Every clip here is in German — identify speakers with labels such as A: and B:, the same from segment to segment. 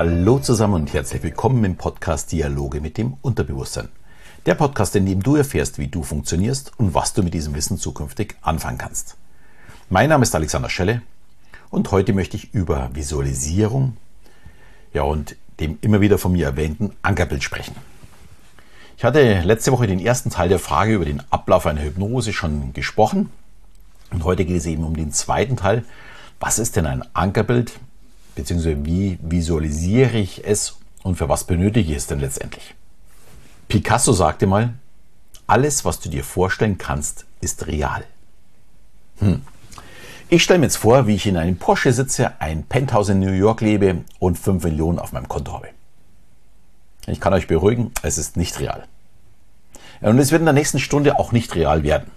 A: Hallo zusammen und herzlich willkommen im Podcast Dialoge mit dem Unterbewusstsein. Der Podcast, in dem du erfährst, wie du funktionierst und was du mit diesem Wissen zukünftig anfangen kannst. Mein Name ist Alexander Schelle und heute möchte ich über Visualisierung ja, und dem immer wieder von mir erwähnten Ankerbild sprechen. Ich hatte letzte Woche den ersten Teil der Frage über den Ablauf einer Hypnose schon gesprochen und heute geht es eben um den zweiten Teil. Was ist denn ein Ankerbild? Beziehungsweise wie visualisiere ich es und für was benötige ich es denn letztendlich? Picasso sagte mal, alles, was du dir vorstellen kannst, ist real. Hm. Ich stelle mir jetzt vor, wie ich in einem Porsche sitze, ein Penthouse in New York lebe und 5 Millionen auf meinem Konto habe. Ich kann euch beruhigen, es ist nicht real. Und es wird in der nächsten Stunde auch nicht real werden.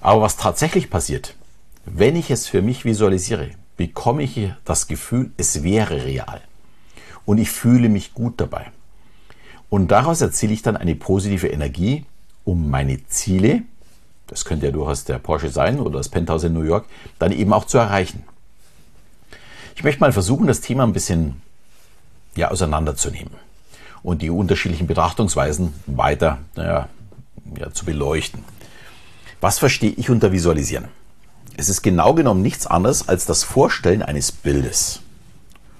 A: Aber was tatsächlich passiert, wenn ich es für mich visualisiere, bekomme ich das Gefühl, es wäre real. Und ich fühle mich gut dabei. Und daraus erziele ich dann eine positive Energie, um meine Ziele, das könnte ja durchaus der Porsche sein oder das Penthouse in New York, dann eben auch zu erreichen. Ich möchte mal versuchen, das Thema ein bisschen ja, auseinanderzunehmen und die unterschiedlichen Betrachtungsweisen weiter naja, ja, zu beleuchten. Was verstehe ich unter Visualisieren? Es ist genau genommen nichts anderes als das Vorstellen eines Bildes.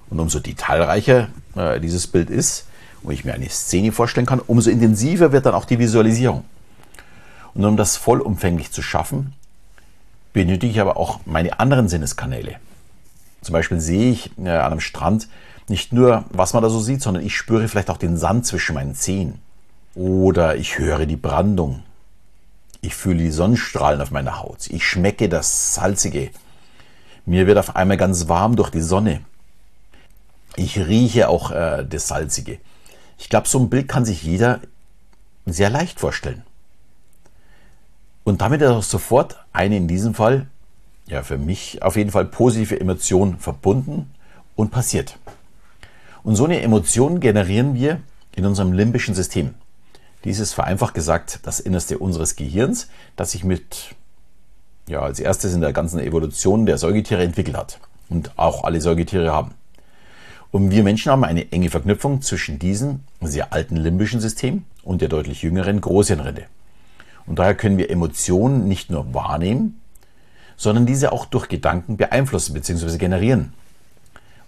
A: Und umso detailreicher äh, dieses Bild ist, wo ich mir eine Szene vorstellen kann, umso intensiver wird dann auch die Visualisierung. Und um das vollumfänglich zu schaffen, benötige ich aber auch meine anderen Sinneskanäle. Zum Beispiel sehe ich äh, an einem Strand nicht nur, was man da so sieht, sondern ich spüre vielleicht auch den Sand zwischen meinen Zehen. Oder ich höre die Brandung ich fühle die Sonnenstrahlen auf meiner Haut. Ich schmecke das Salzige. Mir wird auf einmal ganz warm durch die Sonne. Ich rieche auch äh, das Salzige. Ich glaube, so ein Bild kann sich jeder sehr leicht vorstellen. Und damit ist auch sofort eine in diesem Fall, ja für mich auf jeden Fall positive Emotion verbunden und passiert. Und so eine Emotion generieren wir in unserem limbischen System. Dies ist vereinfacht gesagt das Innerste unseres Gehirns, das sich mit, ja, als erstes in der ganzen Evolution der Säugetiere entwickelt hat. Und auch alle Säugetiere haben. Und wir Menschen haben eine enge Verknüpfung zwischen diesem sehr alten limbischen System und der deutlich jüngeren Großhirnrinde. Und daher können wir Emotionen nicht nur wahrnehmen, sondern diese auch durch Gedanken beeinflussen bzw. generieren.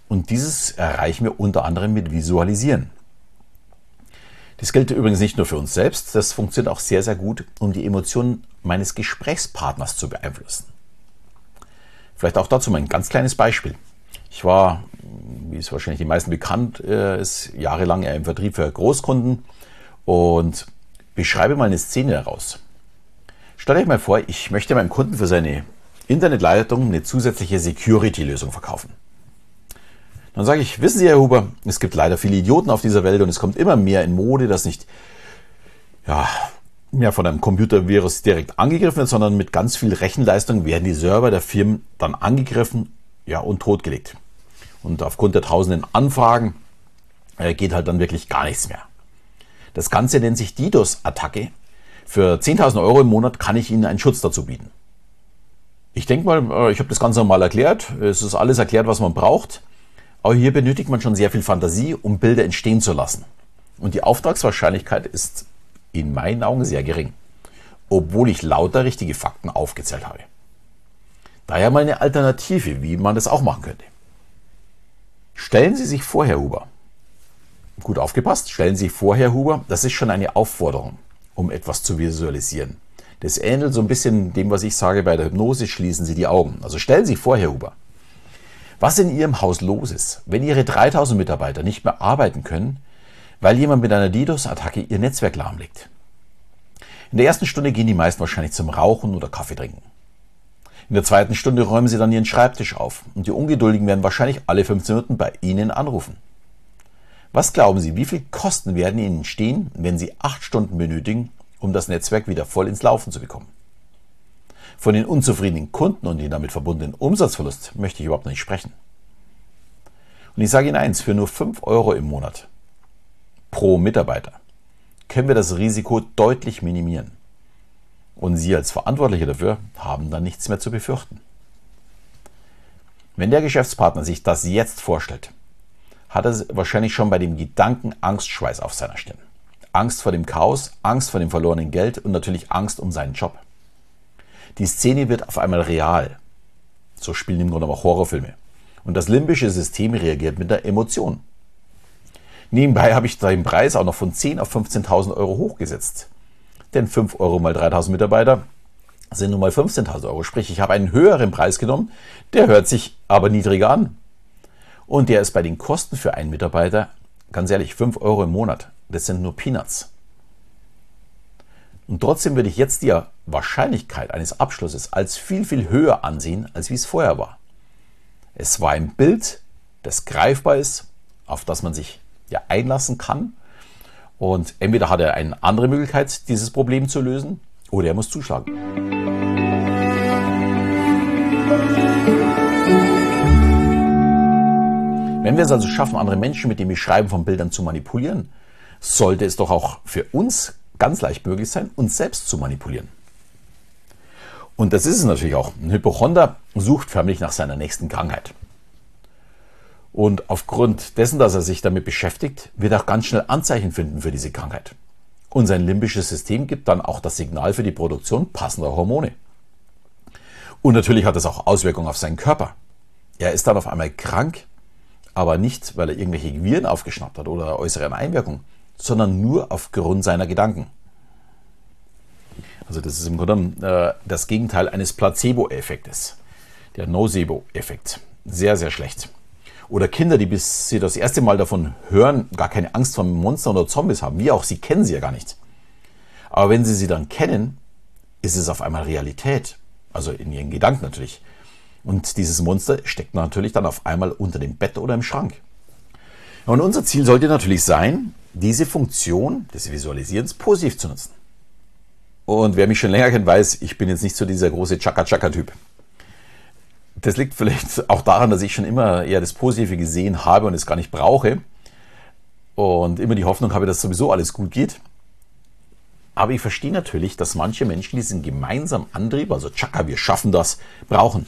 A: Und dieses erreichen wir unter anderem mit Visualisieren. Das gilt übrigens nicht nur für uns selbst, das funktioniert auch sehr, sehr gut, um die Emotionen meines Gesprächspartners zu beeinflussen. Vielleicht auch dazu mein ganz kleines Beispiel. Ich war, wie es wahrscheinlich die meisten bekannt äh, ist, jahrelang im Vertrieb für Großkunden und beschreibe mal eine Szene daraus. Stellt euch mal vor, ich möchte meinem Kunden für seine Internetleitung eine zusätzliche Security-Lösung verkaufen. Dann sage ich, wissen Sie, Herr Huber, es gibt leider viele Idioten auf dieser Welt und es kommt immer mehr in Mode, dass nicht ja, mehr von einem Computervirus direkt angegriffen wird, sondern mit ganz viel Rechenleistung werden die Server der Firmen dann angegriffen ja, und totgelegt. Und aufgrund der tausenden Anfragen äh, geht halt dann wirklich gar nichts mehr. Das Ganze nennt sich DDoS-Attacke. Für 10.000 Euro im Monat kann ich Ihnen einen Schutz dazu bieten. Ich denke mal, äh, ich habe das Ganze mal erklärt. Es ist alles erklärt, was man braucht. Aber hier benötigt man schon sehr viel Fantasie, um Bilder entstehen zu lassen. Und die Auftragswahrscheinlichkeit ist in meinen Augen sehr gering, obwohl ich lauter richtige Fakten aufgezählt habe. Daher mal eine Alternative, wie man das auch machen könnte. Stellen Sie sich vor, Herr Huber. Gut aufgepasst, stellen Sie sich vor, Herr Huber, das ist schon eine Aufforderung, um etwas zu visualisieren. Das ähnelt so ein bisschen dem, was ich sage bei der Hypnose, schließen Sie die Augen. Also stellen Sie sich vor, Herr Huber, was in Ihrem Haus los ist, wenn Ihre 3000 Mitarbeiter nicht mehr arbeiten können, weil jemand mit einer DDoS-Attacke Ihr Netzwerk lahmlegt. In der ersten Stunde gehen die meisten wahrscheinlich zum Rauchen oder Kaffee trinken. In der zweiten Stunde räumen sie dann ihren Schreibtisch auf und die Ungeduldigen werden wahrscheinlich alle 15 Minuten bei Ihnen anrufen. Was glauben Sie, wie viel Kosten werden Ihnen stehen, wenn Sie acht Stunden benötigen, um das Netzwerk wieder voll ins Laufen zu bekommen? Von den unzufriedenen Kunden und den damit verbundenen Umsatzverlust möchte ich überhaupt nicht sprechen. Und ich sage Ihnen eins, für nur 5 Euro im Monat pro Mitarbeiter können wir das Risiko deutlich minimieren. Und Sie als Verantwortliche dafür haben dann nichts mehr zu befürchten. Wenn der Geschäftspartner sich das jetzt vorstellt, hat er wahrscheinlich schon bei dem Gedanken Angstschweiß auf seiner Stirn. Angst vor dem Chaos, Angst vor dem verlorenen Geld und natürlich Angst um seinen Job. Die Szene wird auf einmal real. So spielen im Grunde auch Horrorfilme. Und das limbische System reagiert mit der Emotion. Nebenbei habe ich den Preis auch noch von 10 auf 15.000 Euro hochgesetzt. Denn 5 Euro mal 3.000 Mitarbeiter sind nun mal 15.000 Euro. Sprich, ich habe einen höheren Preis genommen, der hört sich aber niedriger an. Und der ist bei den Kosten für einen Mitarbeiter, ganz ehrlich, 5 Euro im Monat. Das sind nur Peanuts. Und trotzdem würde ich jetzt die Wahrscheinlichkeit eines Abschlusses als viel, viel höher ansehen, als wie es vorher war. Es war ein Bild, das greifbar ist, auf das man sich ja einlassen kann. Und entweder hat er eine andere Möglichkeit, dieses Problem zu lösen, oder er muss zuschlagen. Wenn wir es also schaffen, andere Menschen mit dem Beschreiben von Bildern zu manipulieren, sollte es doch auch für uns ganz leicht möglich sein, uns selbst zu manipulieren. Und das ist es natürlich auch. Ein Hypochonder sucht förmlich nach seiner nächsten Krankheit. Und aufgrund dessen, dass er sich damit beschäftigt, wird er auch ganz schnell Anzeichen finden für diese Krankheit. Und sein limbisches System gibt dann auch das Signal für die Produktion passender Hormone. Und natürlich hat das auch Auswirkungen auf seinen Körper. Er ist dann auf einmal krank, aber nicht, weil er irgendwelche Viren aufgeschnappt hat oder äußere Einwirkungen, sondern nur aufgrund seiner Gedanken. Also das ist im Grunde äh, das Gegenteil eines Placebo-Effektes, der Nocebo-Effekt. Sehr, sehr schlecht. Oder Kinder, die bis sie das erste Mal davon hören, gar keine Angst vor Monstern oder Zombies haben. Wie auch, sie kennen sie ja gar nicht. Aber wenn sie sie dann kennen, ist es auf einmal Realität. Also in ihren Gedanken natürlich. Und dieses Monster steckt natürlich dann auf einmal unter dem Bett oder im Schrank. Und unser Ziel sollte natürlich sein, diese Funktion des Visualisierens positiv zu nutzen. Und wer mich schon länger kennt, weiß, ich bin jetzt nicht so dieser große Chaka-Chaka-Typ. Das liegt vielleicht auch daran, dass ich schon immer eher das Positive gesehen habe und es gar nicht brauche. Und immer die Hoffnung habe, dass sowieso alles gut geht. Aber ich verstehe natürlich, dass manche Menschen diesen gemeinsamen Antrieb, also Chaka, wir schaffen das, brauchen.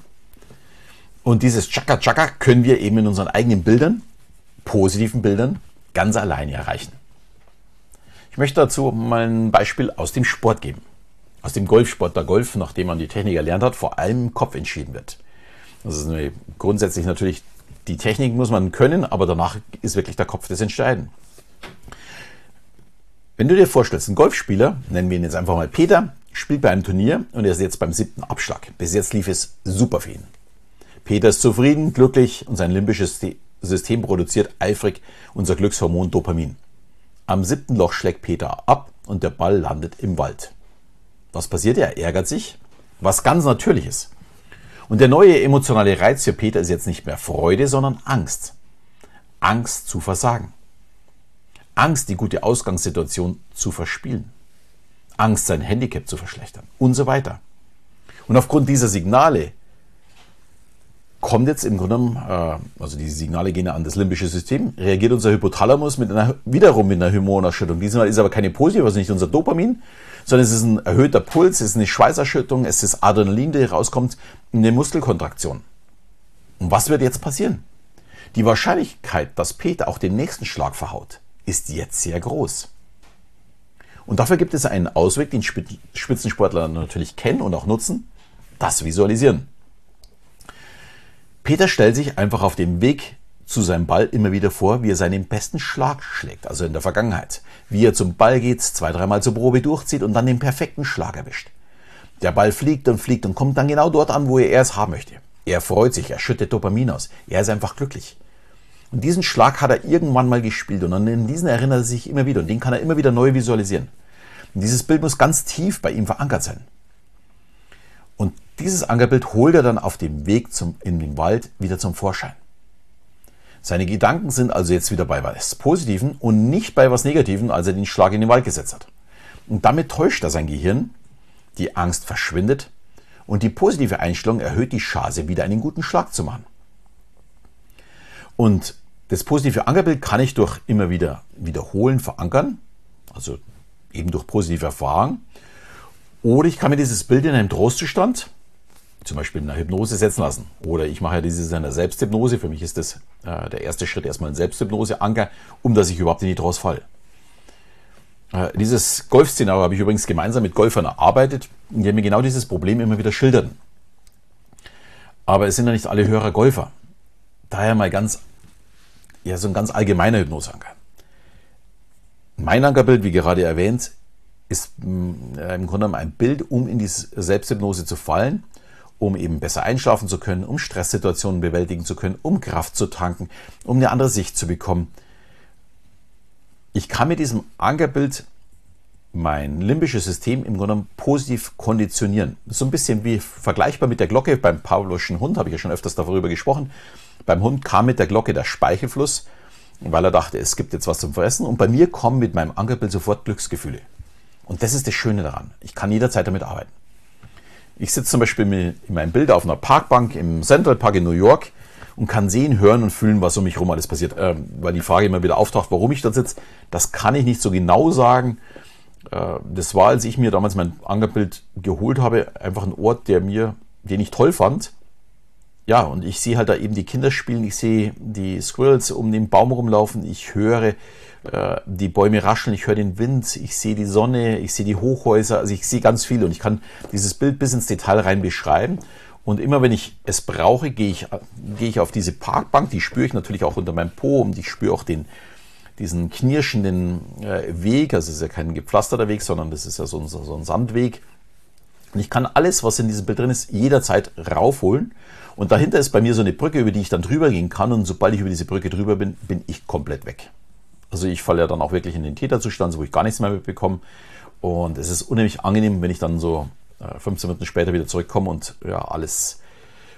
A: Und dieses Chaka Chaka können wir eben in unseren eigenen Bildern, positiven Bildern, ganz alleine erreichen. Ich möchte dazu mal ein Beispiel aus dem Sport geben. Aus dem Golfsport, der Golf, nachdem man die Technik erlernt hat, vor allem im Kopf entschieden wird. Das ist grundsätzlich natürlich, die Technik muss man können, aber danach ist wirklich der Kopf das Entscheidende. Wenn du dir vorstellst, ein Golfspieler, nennen wir ihn jetzt einfach mal Peter, spielt bei einem Turnier und er ist jetzt beim siebten Abschlag. Bis jetzt lief es super für ihn. Peter ist zufrieden, glücklich und sein limbisches System produziert eifrig unser Glückshormon Dopamin. Am siebten Loch schlägt Peter ab und der Ball landet im Wald. Was passiert? Er ärgert sich, was ganz natürlich ist. Und der neue emotionale Reiz für Peter ist jetzt nicht mehr Freude, sondern Angst. Angst zu versagen. Angst, die gute Ausgangssituation zu verspielen. Angst, sein Handicap zu verschlechtern und so weiter. Und aufgrund dieser Signale kommt jetzt im Grunde genommen, äh, also diese Signale gehen an das limbische System, reagiert unser Hypothalamus mit einer, wiederum mit einer Hormonerschüttung. Diesmal ist aber keine positive, also nicht unser Dopamin, sondern es ist ein erhöhter Puls, es ist eine Schweißerschüttung, es ist Adrenalin, der rauskommt, eine Muskelkontraktion. Und was wird jetzt passieren? Die Wahrscheinlichkeit, dass Peter auch den nächsten Schlag verhaut, ist jetzt sehr groß. Und dafür gibt es einen Ausweg, den Spitzensportler natürlich kennen und auch nutzen, das Visualisieren. Peter stellt sich einfach auf dem Weg zu seinem Ball immer wieder vor, wie er seinen besten Schlag schlägt, also in der Vergangenheit. Wie er zum Ball geht, zwei, dreimal zur Probe durchzieht und dann den perfekten Schlag erwischt. Der Ball fliegt und fliegt und kommt dann genau dort an, wo er es haben möchte. Er freut sich, er schüttet Dopamin aus. Er ist einfach glücklich. Und diesen Schlag hat er irgendwann mal gespielt und an diesen erinnert er sich immer wieder und den kann er immer wieder neu visualisieren. Und dieses Bild muss ganz tief bei ihm verankert sein. Dieses Ankerbild holt er dann auf dem Weg zum, in den Wald wieder zum Vorschein. Seine Gedanken sind also jetzt wieder bei was Positiven und nicht bei was Negativen, als er den Schlag in den Wald gesetzt hat. Und damit täuscht er sein Gehirn, die Angst verschwindet und die positive Einstellung erhöht die Chance, wieder einen guten Schlag zu machen. Und das positive Ankerbild kann ich durch immer wieder wiederholen verankern, also eben durch positive Erfahrungen. Oder ich kann mir dieses Bild in einem Trostzustand zum Beispiel in einer Hypnose setzen lassen. Oder ich mache ja dieses in der Selbsthypnose. Für mich ist das äh, der erste Schritt erstmal ein Selbsthypnose-Anker, um dass ich überhaupt die Trance falle. Äh, dieses Golfszenario habe ich übrigens gemeinsam mit Golfern erarbeitet, die mir genau dieses Problem immer wieder schilderten. Aber es sind ja nicht alle Hörer Golfer. Daher mal ganz, ja, so ein ganz allgemeiner Hypnoseanker. Mein Ankerbild, wie gerade erwähnt, ist mm, im Grunde ein Bild, um in die Selbsthypnose zu fallen, um eben besser einschlafen zu können, um Stresssituationen bewältigen zu können, um Kraft zu tanken, um eine andere Sicht zu bekommen. Ich kann mit diesem Ankerbild mein limbisches System im Grunde positiv konditionieren. So ein bisschen wie vergleichbar mit der Glocke beim Pavloschen Hund, habe ich ja schon öfters darüber gesprochen. Beim Hund kam mit der Glocke der Speichelfluss, weil er dachte, es gibt jetzt was zum Fressen. Und bei mir kommen mit meinem Ankerbild sofort Glücksgefühle. Und das ist das Schöne daran. Ich kann jederzeit damit arbeiten. Ich sitze zum Beispiel in meinem Bild auf einer Parkbank im Central Park in New York und kann sehen, hören und fühlen, was um mich herum alles passiert. Ähm, weil die Frage immer wieder auftaucht, warum ich dort sitze, das kann ich nicht so genau sagen. Äh, das war, als ich mir damals mein Ankerbild geholt habe, einfach ein Ort, der mir, den ich toll fand. Ja, und ich sehe halt da eben die Kinder spielen, ich sehe die Squirrels um den Baum rumlaufen, ich höre äh, die Bäume rascheln, ich höre den Wind, ich sehe die Sonne, ich sehe die Hochhäuser, also ich sehe ganz viel und ich kann dieses Bild bis ins Detail rein beschreiben. Und immer wenn ich es brauche, gehe ich, gehe ich auf diese Parkbank, die spüre ich natürlich auch unter meinem Po und ich spüre auch den, diesen knirschenden äh, Weg, also es ist ja kein gepflasterter Weg, sondern das ist ja so ein, so ein Sandweg. Und ich kann alles, was in diesem Bild drin ist, jederzeit raufholen. Und dahinter ist bei mir so eine Brücke, über die ich dann drüber gehen kann. Und sobald ich über diese Brücke drüber bin, bin ich komplett weg. Also ich falle ja dann auch wirklich in den Täterzustand, wo ich gar nichts mehr mitbekomme. Und es ist unheimlich angenehm, wenn ich dann so 15 äh, Minuten später wieder zurückkomme und ja, alles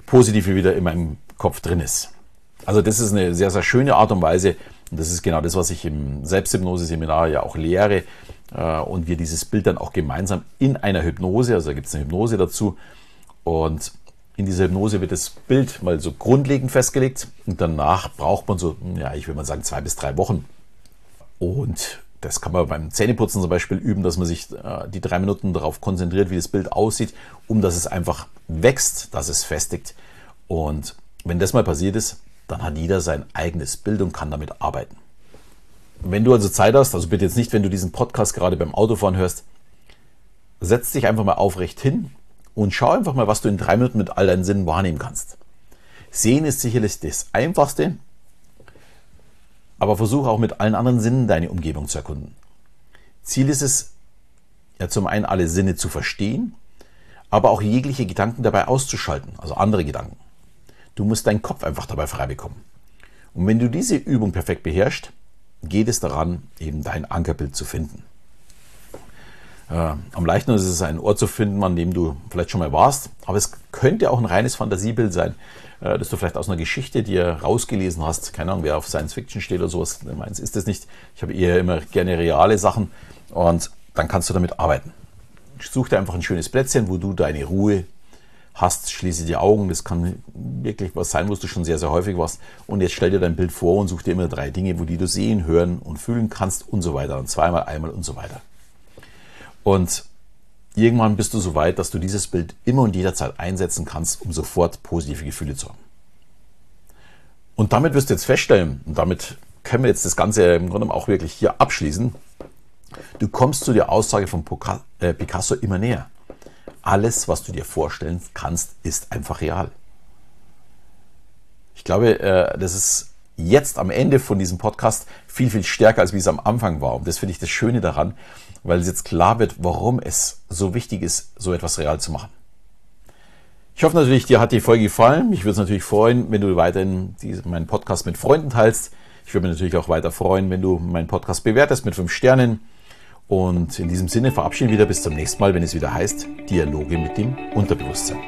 A: Positive wieder in meinem Kopf drin ist. Also das ist eine sehr, sehr schöne Art und Weise, und das ist genau das, was ich im Selbsthypnose-Seminar ja auch lehre. Äh, und wir dieses Bild dann auch gemeinsam in einer Hypnose, also da gibt es eine Hypnose dazu. Und in dieser Hypnose wird das Bild mal so grundlegend festgelegt. Und danach braucht man so, ja, ich würde mal sagen, zwei bis drei Wochen. Und das kann man beim Zähneputzen zum Beispiel üben, dass man sich äh, die drei Minuten darauf konzentriert, wie das Bild aussieht, um dass es einfach wächst, dass es festigt. Und wenn das mal passiert ist, dann hat jeder sein eigenes Bild und kann damit arbeiten. Wenn du also Zeit hast, also bitte jetzt nicht, wenn du diesen Podcast gerade beim Autofahren hörst, setz dich einfach mal aufrecht hin und schau einfach mal, was du in drei Minuten mit all deinen Sinnen wahrnehmen kannst. Sehen ist sicherlich das Einfachste, aber versuche auch mit allen anderen Sinnen deine Umgebung zu erkunden. Ziel ist es, ja zum einen alle Sinne zu verstehen, aber auch jegliche Gedanken dabei auszuschalten, also andere Gedanken. Du musst deinen Kopf einfach dabei frei bekommen. Und wenn du diese Übung perfekt beherrschst, geht es daran, eben dein Ankerbild zu finden. Äh, am leichtesten ist es, einen Ort zu finden, an dem du vielleicht schon mal warst, aber es könnte auch ein reines Fantasiebild sein, äh, das du vielleicht aus einer Geschichte dir rausgelesen hast. Keine Ahnung, wer auf Science Fiction steht oder sowas. Meins ist das nicht. Ich habe eher immer gerne reale Sachen und dann kannst du damit arbeiten. Such dir einfach ein schönes Plätzchen, wo du deine Ruhe hast, schließe die Augen. Das kann wirklich was sein, wo du schon sehr, sehr häufig warst. Und jetzt stell dir dein Bild vor und such dir immer drei Dinge, wo die du sehen, hören und fühlen kannst und so weiter. Und zweimal, einmal und so weiter. Und irgendwann bist du so weit, dass du dieses Bild immer und jederzeit einsetzen kannst, um sofort positive Gefühle zu haben. Und damit wirst du jetzt feststellen, und damit können wir jetzt das Ganze im Grunde auch wirklich hier abschließen, du kommst zu der Aussage von äh, Picasso immer näher alles, was du dir vorstellen kannst, ist einfach real. Ich glaube, äh, das ist jetzt am Ende von diesem Podcast viel, viel stärker, als wie es am Anfang war. Und das finde ich das Schöne daran, weil es jetzt klar wird, warum es so wichtig ist, so etwas real zu machen. Ich hoffe natürlich, dir hat die Folge gefallen. Mich würde es natürlich freuen, wenn du weiterhin meinen Podcast mit Freunden teilst. Ich würde mich natürlich auch weiter freuen, wenn du meinen Podcast bewertest mit fünf Sternen und in diesem Sinne verabschieden wir wieder bis zum nächsten Mal, wenn es wieder heißt Dialoge mit dem Unterbewusstsein.